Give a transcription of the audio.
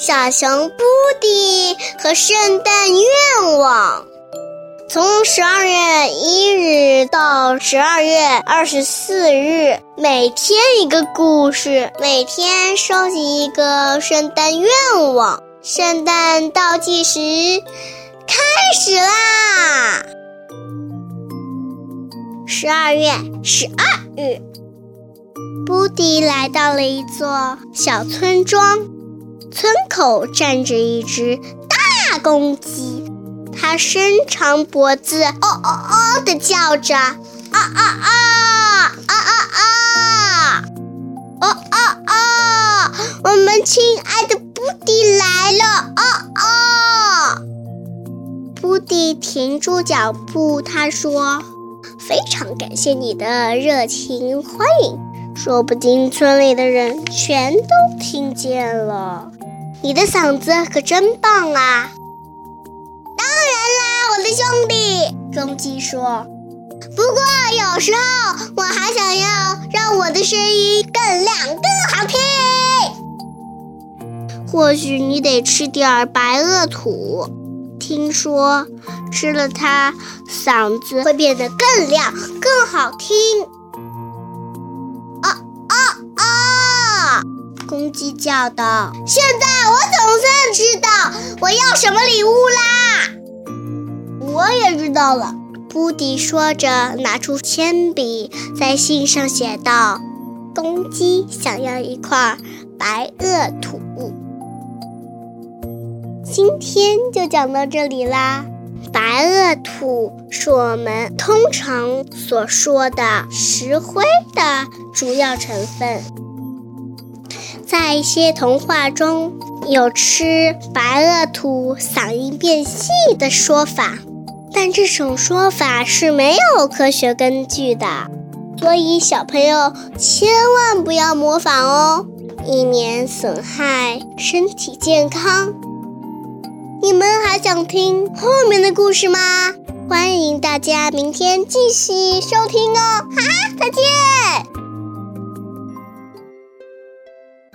小熊布迪和圣诞愿望。从十二月一日到十二月二十四日，每天一个故事，每天收集一个圣诞愿望。圣诞倒计时开始啦！十二月十二日，布迪来到了一座小村庄，村口站着一只大公鸡。它伸长脖子，哦哦哦的叫着，啊啊啊啊啊啊！哦哦哦，我们亲爱的布迪来了，哦哦！布迪停住脚步，他说：“非常感谢你的热情欢迎，说不定村里的人全都听见了。你的嗓子可真棒啊！”当然啦我的兄弟，公鸡说：“不过有时候我还想要让我的声音更亮、更好听。或许你得吃点白垩土，听说吃了它，嗓子会变得更亮、更好听。”公鸡叫道：“现在我总算知道我要什么礼物啦！”我也知道了，布迪说着，拿出铅笔，在信上写道：“公鸡想要一块白垩土。”今天就讲到这里啦。白垩土是我们通常所说的石灰的主要成分，在一些童话中有吃白垩土嗓音变细的说法。但这种说法是没有科学根据的，所以小朋友千万不要模仿哦，以免损害身体健康。你们还想听后面的故事吗？欢迎大家明天继续收听哦！哈哈，再见。